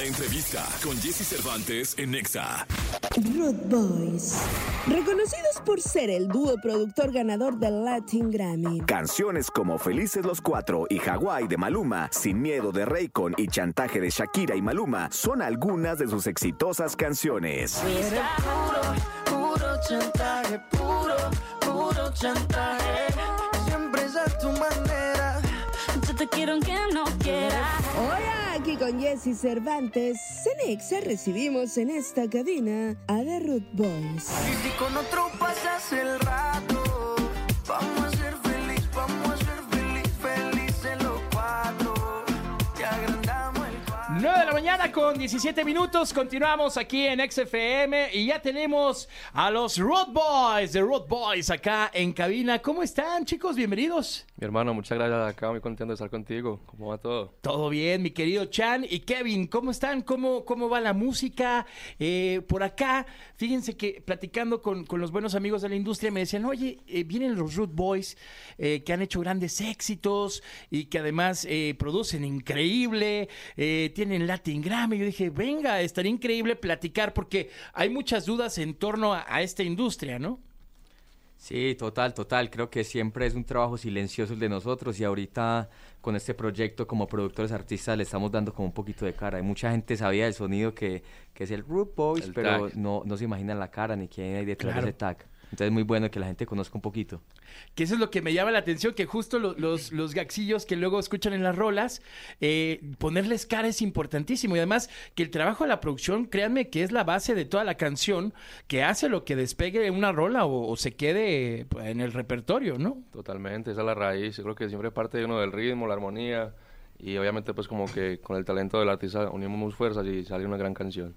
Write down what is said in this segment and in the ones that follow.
La entrevista con Jesse Cervantes en Nexa. Road Boys. Reconocidos por ser el dúo productor ganador del Latin Grammy. Canciones como Felices los Cuatro y Hawái de Maluma, Sin Miedo de Raycon y Chantaje de Shakira y Maluma son algunas de sus exitosas canciones. Puro, puro chantaje, puro, puro chantaje. Siempre es a tu manera. Yo te quiero aunque no quieras. Hola, aquí con Jesse Cervantes. Cenexa recibimos en esta cabina a The Root Boys. Y si con otro pasas el rato, vamos a ser feliz, vamos a ser feliz, felices los cuatro. Te agrandamos el cuadro. 9 de la mañana con 17 minutos. Continuamos aquí en XFM y ya tenemos a los Road Boys, de Road Boys acá en cabina. ¿Cómo están, chicos? Bienvenidos. Mi hermano, muchas gracias. Acá muy contento de estar contigo. ¿Cómo va todo? Todo bien, mi querido Chan y Kevin, ¿cómo están? ¿Cómo, cómo va la música? Eh, por acá, fíjense que platicando con, con los buenos amigos de la industria me decían, oye, eh, vienen los Root Boys eh, que han hecho grandes éxitos y que además eh, producen increíble, eh, tienen Latin Grammy. Yo dije, venga, estaría increíble platicar porque hay muchas dudas en torno a, a esta industria, ¿no? Sí, total, total. Creo que siempre es un trabajo silencioso el de nosotros y ahorita con este proyecto como productores artistas le estamos dando como un poquito de cara. Hay mucha gente sabía del sonido que, que es el Root Boys, El pero no, no se imaginan la cara ni quién hay detrás Claro. de ese tag. Entonces es muy bueno que la gente conozca un poquito. Que eso es lo que me llama la atención, que justo lo- los, los gaxillos que luego escuchan en las rolas, eh, ponerles cara es importantísimo. Y además que el trabajo de la producción, créanme que es la base de toda la canción, que hace lo que despegue una rola o, o se quede pues, en el repertorio, ¿no? Totalmente, esa es la raíz. Yo creo que siempre parte de uno del ritmo, la armonía. Y obviamente, pues, como que con el talento del artista unimos fuerzas y sale una gran canción.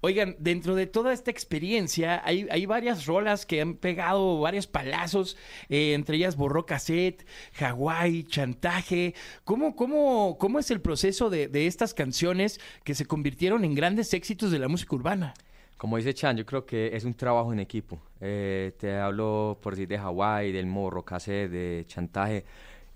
Oigan, dentro de toda esta experiencia hay, hay varias rolas que han pegado varios palazos, eh, entre ellas Borró Cassette, Hawái, Chantaje. ¿Cómo, cómo, cómo es el proceso de, de estas canciones que se convirtieron en grandes éxitos de la música urbana? Como dice Chan, yo creo que es un trabajo en equipo. Eh, te hablo por decir de Hawái, del morro, cassette, de chantaje.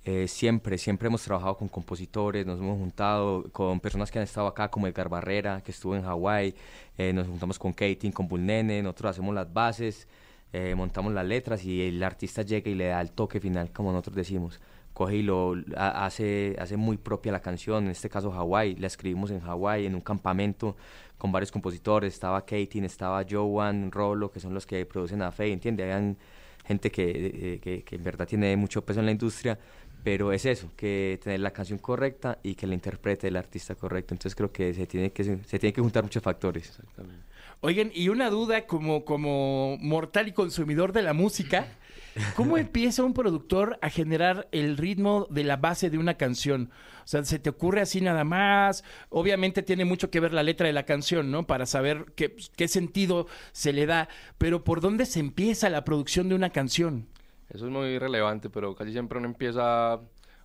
Eh, siempre, siempre hemos trabajado con compositores, nos hemos juntado con personas que han estado acá, como Edgar Barrera, que estuvo en Hawái, eh, nos juntamos con Katie, con Bullnene, nosotros hacemos las bases, eh, montamos las letras y el artista llega y le da el toque final, como nosotros decimos. Coge y lo ha- hace, hace muy propia la canción, en este caso Hawái, la escribimos en Hawái, en un campamento con varios compositores, estaba Katie, estaba Joan, Rolo, que son los que producen a Faye, ¿entiendes? Habían gente que, eh, que, que en verdad tiene mucho peso en la industria, pero es eso, que tener la canción correcta y que la interprete el artista correcto. Entonces creo que se tiene que, se tiene que juntar muchos factores. Exactamente. Oigan, y una duda como, como mortal y consumidor de la música, ¿cómo empieza un productor a generar el ritmo de la base de una canción? O sea, ¿se te ocurre así nada más? Obviamente tiene mucho que ver la letra de la canción, ¿no? Para saber qué, qué sentido se le da, pero ¿por dónde se empieza la producción de una canción? Eso es muy relevante, pero casi siempre uno empieza...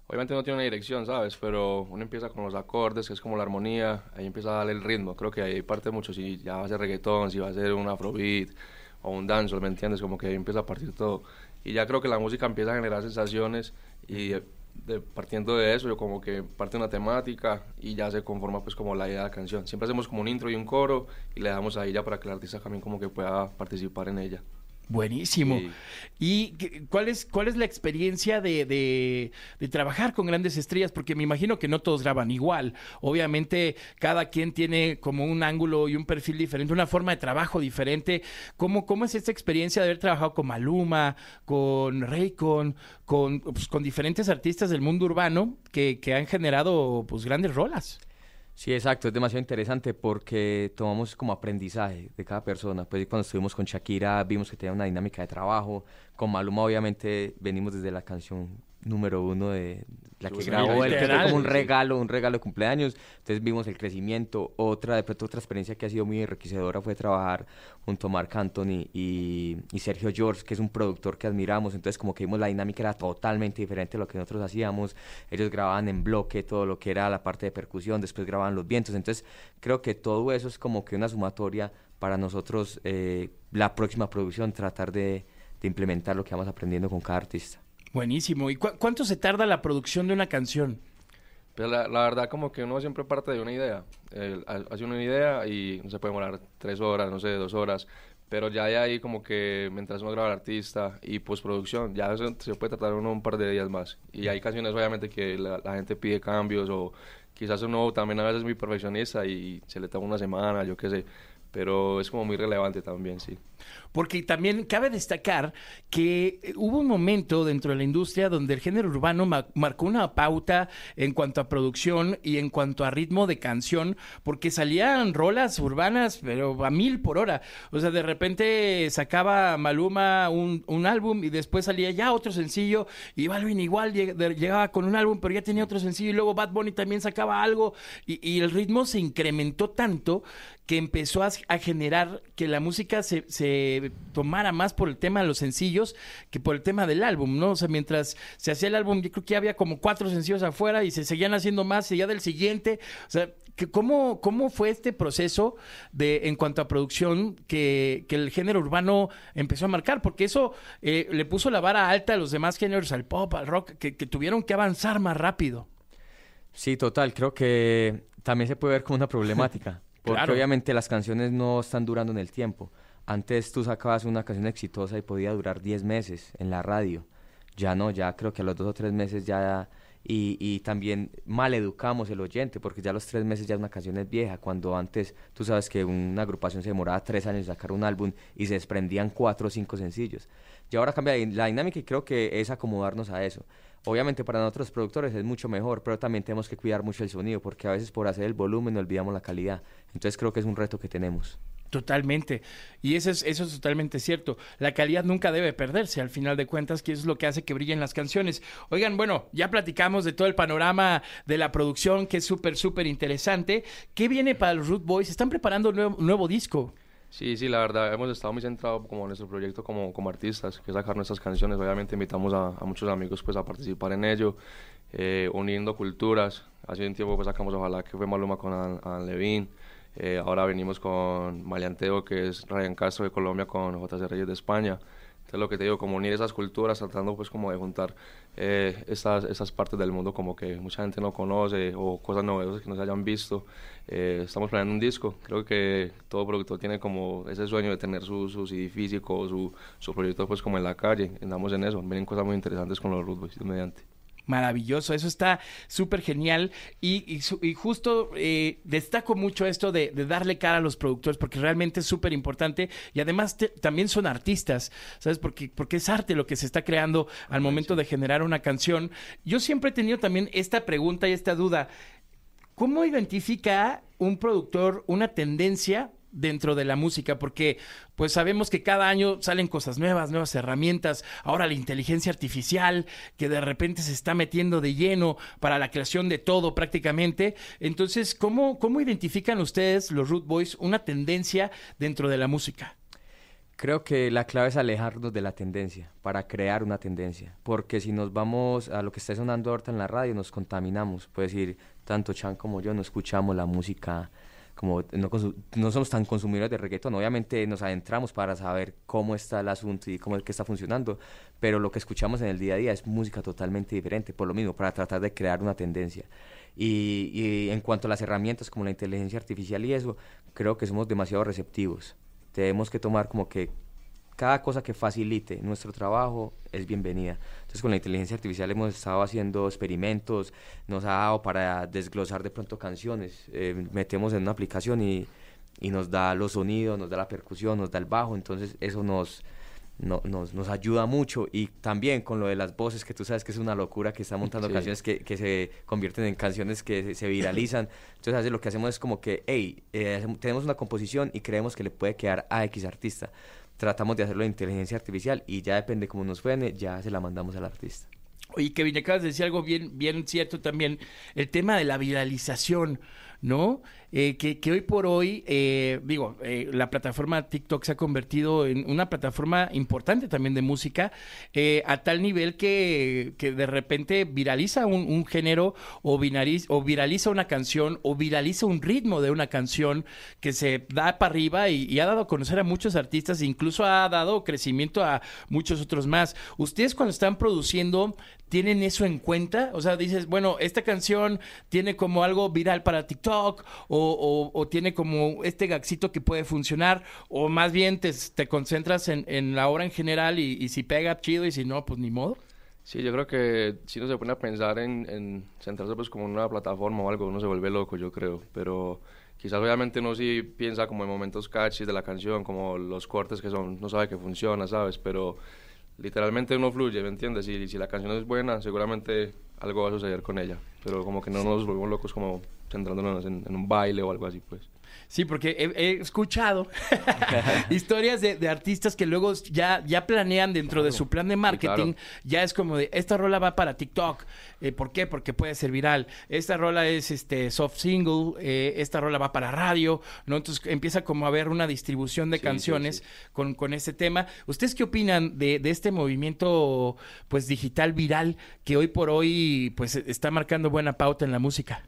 Obviamente no tiene una dirección, ¿sabes? Pero uno empieza con los acordes, que es como la armonía. Ahí empieza a darle el ritmo. Creo que ahí parte mucho si ya va a ser reggaetón, si va a ser un afrobeat o un dancehall, ¿me entiendes? Como que ahí empieza a partir todo. Y ya creo que la música empieza a generar sensaciones y de- de- partiendo de eso, yo como que parte una temática y ya se conforma pues como la idea de la canción. Siempre hacemos como un intro y un coro y le damos ahí ya para que el artista también como que pueda participar en ella. Buenísimo. Sí. ¿Y cuál es, cuál es la experiencia de, de- de trabajar con grandes estrellas? Porque me imagino que no todos graban igual. Obviamente, cada quien tiene como un ángulo y un perfil diferente, una forma de trabajo diferente. ¿Cómo, cómo es esta experiencia de haber trabajado con Maluma, con Raycon, con, pues, con diferentes artistas del mundo urbano que, que han generado pues, grandes rolas? Sí, exacto, es demasiado interesante porque tomamos como aprendizaje de cada persona. Pues cuando estuvimos con Shakira vimos que tenía una dinámica de trabajo. Con Maluma obviamente venimos desde la canción número uno de la que Sí, grabó él, que fue como un regalo, un regalo de cumpleaños. Entonces vimos el crecimiento. Otra, de pronto otra experiencia que ha sido muy enriquecedora fue trabajar junto a Marc Anthony y, y Sergio George, que es un productor que admiramos. Entonces como que vimos la dinámica era totalmente diferente a lo que nosotros hacíamos. Ellos grababan en bloque todo lo que era la parte de percusión, después grababan los vientos. Entonces creo que todo eso es como que una sumatoria para nosotros, eh, la próxima producción, tratar de, de implementar lo que vamos aprendiendo con cada artista. Buenísimo. ¿Y cu- cuánto se tarda la producción de una canción? Pues la, la verdad como que uno siempre parte de una idea. Ha- hace una idea y no se puede demorar tres horas, no sé, dos horas. Pero ya de ahí como que mientras uno graba al artista y postproducción, ya se, se puede tratar uno un par de días más. Y hay canciones obviamente que la, la gente pide cambios o quizás uno también a veces es muy perfeccionista y se le toma una semana, yo qué sé. Pero es como muy relevante también, sí. Porque también cabe destacar que eh, hubo un momento dentro de la industria donde el género urbano ma- marcó una pauta en cuanto a producción y en cuanto a ritmo de canción, porque salían rolas urbanas, pero a mil por hora. O sea, de repente sacaba Maluma un, un álbum y después salía ya otro sencillo y Balvin igual llegaba con un álbum, pero ya tenía otro sencillo y luego Bad Bunny también sacaba algo y, y el ritmo se incrementó tanto que empezó a, a generar que la música se, se tomara más por el tema de los sencillos que por el tema del álbum, ¿no? O sea, mientras se hacía el álbum, yo creo que había como cuatro sencillos afuera y se seguían haciendo más y ya del siguiente. O sea, que ¿cómo, ¿cómo fue este proceso de en cuanto a producción que, que el género urbano empezó a marcar? Porque eso eh, le puso la vara alta a los demás géneros, al pop, al rock, que, que tuvieron que avanzar más rápido. Sí, total, creo que también se puede ver como una problemática, porque Claro. obviamente las canciones no están durando en el tiempo. Antes tú sacabas una canción exitosa y podía durar 10 meses en la radio. Ya no, ya creo que a los dos o tres meses ya... Y, y también mal educamos el oyente, porque ya a los tres meses ya una canción es vieja, cuando antes tú sabes que una agrupación se demoraba tres años en sacar un álbum y se desprendían cuatro o cinco sencillos. Y ahora cambia la dinámica y creo que es acomodarnos a eso. Obviamente para nosotros productores es mucho mejor, pero también tenemos que cuidar mucho el sonido, porque a veces por hacer el volumen olvidamos la calidad. Entonces creo que es un reto que tenemos. Totalmente. Y eso es, eso es totalmente cierto. La calidad nunca debe perderse, al final de cuentas, que es lo que hace que brillen las canciones. Oigan, bueno, ya platicamos de todo el panorama de la producción, que es súper, súper interesante. ¿Qué viene para los Root Boys? Están preparando un nuevo disco. Sí, sí, la verdad, hemos estado muy centrados como en nuestro proyecto como, como artistas, que es sacar nuestras canciones. Obviamente invitamos a, muchos amigos pues a participar en ello, eh, uniendo culturas. Hace un tiempo pues sacamos Ojalá, que fue Maluma con An Levine. Eh, ahora venimos con Maleanteo, que es Ryan Castro de Colombia con JC Reyes de España. Entonces lo que te digo, como unir esas culturas, tratando pues como de juntar eh, estas partes del mundo como que mucha gente no conoce o cosas novedosas que no se hayan visto. Eh, estamos planeando un disco, creo que todo productor tiene como ese sueño de tener su, su CD físico, su, su proyecto pues como en la calle, andamos en eso, vienen cosas muy interesantes con los Root Boys, Dios mediante. Maravilloso, eso está súper genial y, y justo eh, destaco mucho esto de, de darle cara a los productores porque realmente es súper importante y además te- también son artistas, ¿sabes? Porque, porque es arte lo que se está creando al momento de generar una canción. Yo siempre he tenido también esta pregunta y esta duda, ¿cómo identifica un productor una tendencia? Dentro de la música, porque pues sabemos que cada año salen cosas nuevas, nuevas herramientas, ahora la inteligencia artificial que de repente se está metiendo de lleno para la creación de todo prácticamente. Entonces, ¿cómo, cómo identifican ustedes, los Root Boys, una tendencia dentro de la música? Creo que la clave es alejarnos de la tendencia para crear una tendencia, porque si nos vamos a lo que está sonando ahorita en la radio, nos contaminamos. Puede decir, tanto Chan como yo no escuchamos la música, no somos tan consumidores de reggaetón. Obviamente nos adentramos para saber cómo está el asunto y cómo es que está funcionando, pero lo que escuchamos en el día a día es música totalmente diferente, por lo mismo, para tratar de crear una tendencia. Y, y en cuanto a las herramientas como la inteligencia artificial y eso, creo que somos demasiado receptivos. Tenemos que tomar como que cada cosa que facilite nuestro trabajo es bienvenida. Entonces con la inteligencia artificial hemos estado haciendo experimentos, nos ha dado para desglosar de pronto canciones, eh, metemos en una aplicación y, y nos da los sonidos, nos da la percusión, nos da el bajo, entonces eso nos, no- nos, nos ayuda mucho y también con lo de las voces, que tú sabes que es una locura que está montando Sí. canciones que, que se convierten en canciones que se, se viralizan. Entonces lo que hacemos es como que, hey, eh, tenemos una composición y creemos que le puede quedar a X artista. Tratamos de hacerlo en inteligencia artificial y ya depende cómo nos suene, ya se la mandamos al artista. Oye, Kevin, acabas de decir algo bien, bien cierto también, el tema de la viralización, ¿no? Eh, que, que hoy por hoy, eh, digo, eh, la plataforma TikTok se ha convertido en una plataforma importante también de música, eh, a tal nivel que, que de repente viraliza un, género o, o viraliza una canción o viraliza un ritmo de una canción que se da para arriba y, y ha dado a conocer a muchos artistas e incluso ha dado crecimiento a muchos otros más. Ustedes cuando están produciendo, tienen eso en cuenta? O sea, dices, bueno, esta canción tiene como algo viral para TikTok o, tiene como este gaxito que puede funcionar o más bien te, te concentras en, en la obra en general y, si pega, chido y si no, pues ni modo. Sí, yo creo que si uno se pone a pensar en, en centrarse pues como en una plataforma o algo, uno se vuelve loco, yo creo. Pero quizás obviamente uno sí piensa como en momentos catchy de la canción, como los cortes que son, no sabe que funciona, ¿sabes? Pero literalmente uno fluye, ¿me entiendes? Y si la canción es buena, seguramente algo va a suceder con ella. Pero como que no nos volvemos locos como centrándonos en, en un baile o algo así, pues. Sí, porque he, he escuchado historias de, de artistas que luego ya, ya planean dentro de su plan de marketing, claro. ya es como de, esta rola va para TikTok, Eh, ¿por qué? Porque puede ser viral, esta rola es este soft single, eh, esta rola va para radio, ¿no? Entonces empieza como a haber una distribución de Sí, sí, canciones sí. Con, con este tema. ¿Ustedes qué opinan de, de este movimiento pues digital viral que hoy por hoy pues está marcando buena pauta en la música?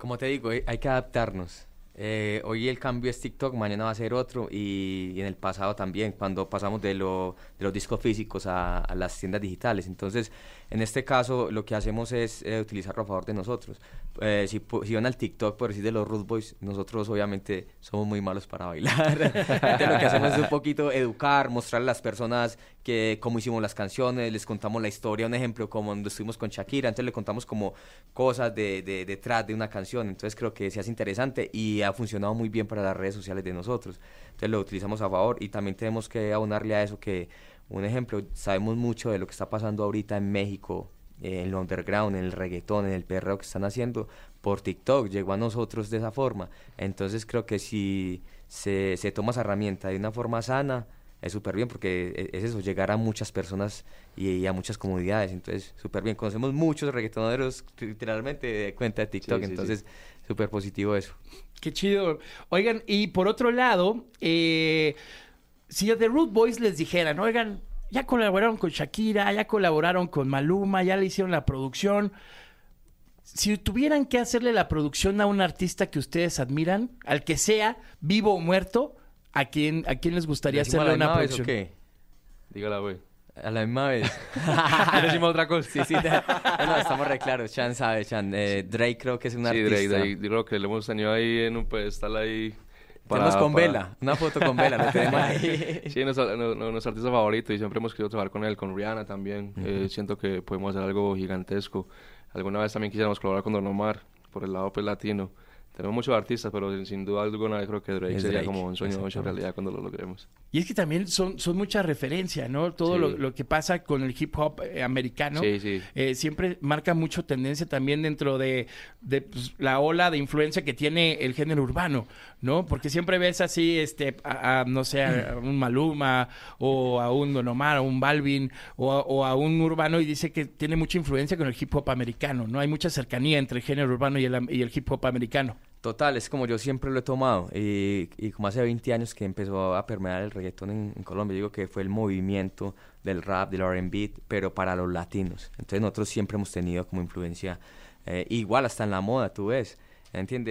Como te digo, hay hay que adaptarnos. Eh, hoy el cambio es TikTok, mañana va a ser otro y, en el pasado también, cuando pasamos de, lo- de los discos físicos a, a las tiendas digitales. Entonces, en este caso, lo que hacemos es eh, utilizarlo a favor de nosotros. Eh, si, van al TikTok, por decir de los Root Boys, nosotros obviamente somos muy malos para bailar. Entonces, lo que hacemos es un poquito educar, mostrar a las personas que cómo hicimos las canciones, les contamos la historia, un ejemplo, como cuando estuvimos con Shakira, entonces le contamos como cosas de, de- detrás de una canción, entonces creo que se hace interesante y ha funcionado muy bien para las redes sociales de nosotros, entonces lo utilizamos a favor y también tenemos que abonarle a eso que, un ejemplo, sabemos mucho de lo que está pasando ahorita en México, eh, en lo underground, en el reggaetón, en el perreo que están haciendo por TikTok, llegó a nosotros de esa forma. Entonces creo que si se, se toma esa herramienta de una forma sana, es súper bien porque e- es eso, llegar a muchas personas y, y a muchas comunidades. Entonces, súper bien. Conocemos muchos reggaetoneros literalmente de cuenta de TikTok, Sí, sí, sí. entonces súper positivo eso. Qué chido. Oigan, y por otro lado, eh, si a The Root Boys les dijeran, oigan, ya colaboraron con Shakira, ya colaboraron con Maluma, ya le hicieron la producción. Si tuvieran que hacerle la producción a un artista que ustedes admiran, al que sea, vivo o muerto, ¿a quién, a quién les gustaría ¿Decimos a hacerle la una misma vez producción? qué? Dígala, güey. A la misma vez. Decimos otra cosa. Sí, sí. te- no, estamos re claros. Chan sabe, Chan. Eh, Drake creo que es un Sí, artista. Drake, Drake, yo creo que lo hemos tenido ahí en un pedestal ahí. Tenemos con para- Vela. Una foto con Vela. Lo tenemos ahí. Sí, nuestro, nu- nu- nuestro artista favorito y siempre hemos querido trabajar con él, con Rihanna también. Eh, siento que podemos hacer algo gigantesco. Alguna vez también quisiéramos colaborar con Don Omar por el lado pues, latino. Tenemos muchos artistas, pero sin- duda alguna creo que Drake Es sería Drake, como un sueño hecho exactamente. realidad cuando lo logremos. Y es que también son, son mucha referencia, ¿no? Todo Sí. lo, lo que pasa con el hip hop eh, americano. Sí, sí. eh, siempre marca mucho tendencia también dentro de, de, pues, la ola de influencia que tiene el género urbano, ¿no? Porque siempre ves así, este, a, a, no sé, a un Maluma o a un Don Omar, a un Balvin o a, o a un urbano y dice que tiene mucha influencia con el hip hop americano, ¿no? Hay mucha cercanía entre el género urbano y el, am- y el hip hop americano. Total, es como yo siempre lo he tomado. Y, y como hace 20 años que empezó a permear el reggaetón en, en Colombia, digo que fue el movimiento del rap, del RB, pero para los latinos. Entonces nosotros siempre hemos tenido como influencia, eh, igual hasta en la moda, tú ves. ¿Entiende?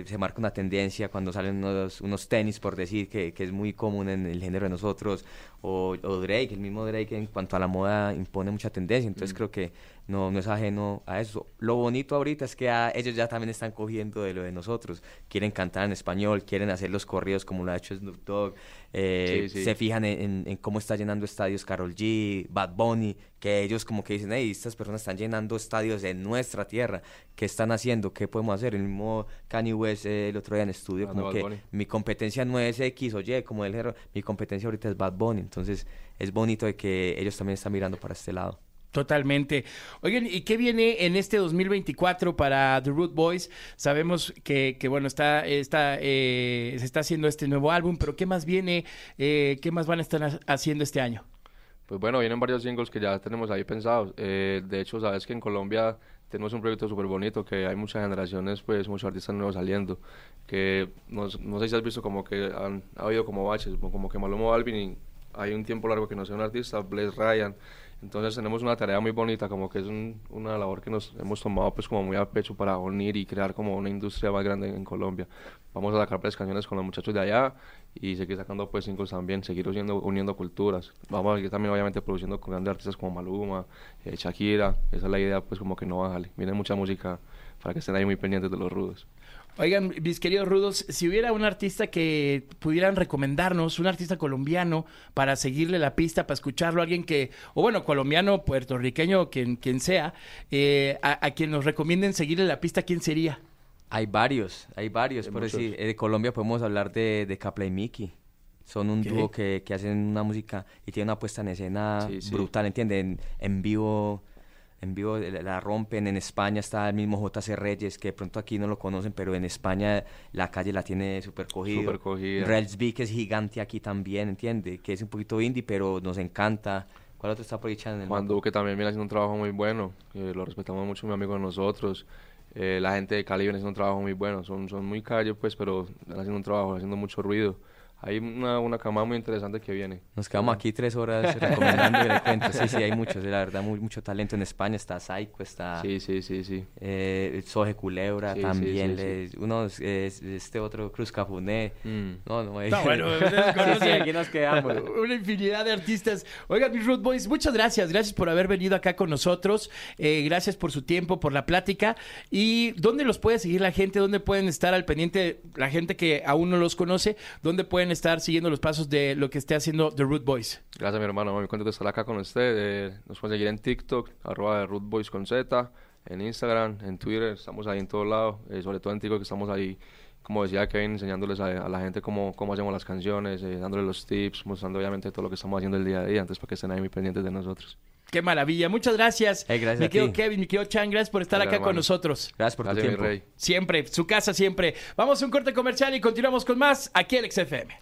Eh, se marca una tendencia cuando salen unos, unos tenis, por decir, que, que es muy común en el género de nosotros. O, o Drake, el mismo Drake en cuanto a la moda impone mucha tendencia. Entonces creo que no, no es ajeno a eso. Lo bonito ahorita es que a- ellos ya también están cogiendo de lo de nosotros. Quieren cantar en español, quieren hacer los corridos como lo ha hecho Snoop Dogg. eh, Sí, sí. Se fijan en, en- en cómo está llenando estadios Carol G, Bad Bunny, que ellos como que dicen, hey, estas personas están llenando estadios en nuestra tierra. ¿Qué están haciendo? ¿Qué podemos hacer? El mismo Kanye West eh, el otro día en estudio, Hablando como que mi competencia no es X o Y, como él mi competencia ahorita es Bad Bunny. Entonces es bonito de que ellos también están mirando para este lado. Totalmente. Oigan, ¿y qué viene en este 2024 para The Root Boys? Sabemos que, que bueno, está, está, eh, se está haciendo este nuevo álbum, pero ¿qué más viene? Eh, ¿Qué más van a estar ha- haciendo este año? Pues bueno, vienen varios singles que ya tenemos ahí pensados. Eh, de hecho, sabes que en Colombia tenemos un proyecto súper bonito, que hay muchas generaciones, pues muchos artistas nuevos saliendo, que no, sé si has visto como que han ha habido como baches, como que Maluma Balvin y hay un tiempo largo que no sea un artista, Blaze Ryan, Entonces tenemos una tarea muy bonita, como que es un- una labor que nos hemos tomado pues como muy a pecho para unir y crear como una industria más grande en Colombia. Vamos a sacar pues canciones con los muchachos de allá y seguir sacando pues singles también, seguir uniendo, culturas. Vamos a seguir también obviamente produciendo con grandes artistas como Maluma, eh, Shakira, esa es la idea pues como que no bájale. Viene mucha música para que estén ahí muy pendientes de los rudos. Oigan, mis queridos rudos, si hubiera un artista que pudieran recomendarnos, un artista colombiano, para seguirle la pista, para escucharlo, alguien que, o bueno, colombiano, puertorriqueño, quien, quien sea, eh, a, a quien nos recomienden seguirle la pista, ¿quién sería? Hay varios, hay varios. Hay Por muchos. decir, de Colombia podemos hablar de, de Capla y Miki. Son un dúo que, que hacen una música y tienen una puesta en escena Sí, sí. brutal, ¿entienden? En, en vivo, en vivo la rompen. En España está el mismo JC Reyes, que de pronto aquí no lo conocen, pero en España la calle la tiene súper cogido. Súper cogida. Relsby, que es gigante aquí también, ¿entiende? Que es un poquito indie, pero nos encanta. ¿Cuál otro está por ahí, en el Juan mapa? Duque también viene haciendo un trabajo muy bueno, eh, lo respetamos mucho, mi amigo de nosotros. Eh, la gente de Cali viene haciendo un trabajo muy bueno, son, son muy calle pues, pero están haciendo un trabajo, haciendo mucho ruido. Hay una, una camada muy interesante que viene. Nos quedamos aquí tres horas recomendando y le cuento. Sí, sí, hay muchos, la verdad, muy, mucho talento en España. Está Psycho, está Sí, sí, sí, sí. eh, Soje Culebra Sí, sí, también. sí, le- unos, eh, este otro, Cruz Cafuné. Mm. No, no, No, bueno, sí, sí, aquí nos quedamos. Una infinidad de artistas. Oigan, mis Root Boys, muchas gracias. Gracias por haber venido acá con nosotros. Eh, gracias por su tiempo, por la plática. ¿Y dónde los puede seguir la gente? ¿Dónde pueden estar al pendiente la gente que aún no los conoce? ¿Dónde pueden estar siguiendo los pasos de lo que esté haciendo The Root Boys? Gracias mi hermano, muy contento de estar acá con usted. Eh, nos pueden seguir en TikTok, arroba de Rootboys con Z, en Instagram, en Twitter, estamos ahí en todos lados, eh, sobre todo en TikTok que estamos ahí, como decía Kevin, enseñándoles a, a la gente cómo, cómo hacemos las canciones, eh, dándoles los tips, mostrando obviamente todo lo que estamos haciendo el día a día, antes para que estén ahí muy pendientes de nosotros. Qué maravilla. Muchas gracias. Hey, gracias mi querido. Kevin, mi querido Chan, gracias por estar Hola, acá con nosotros. Gracias por tu Gracias mi tiempo. rey. Siempre, su casa siempre. Vamos a un corte comercial y continuamos con más aquí en XFM.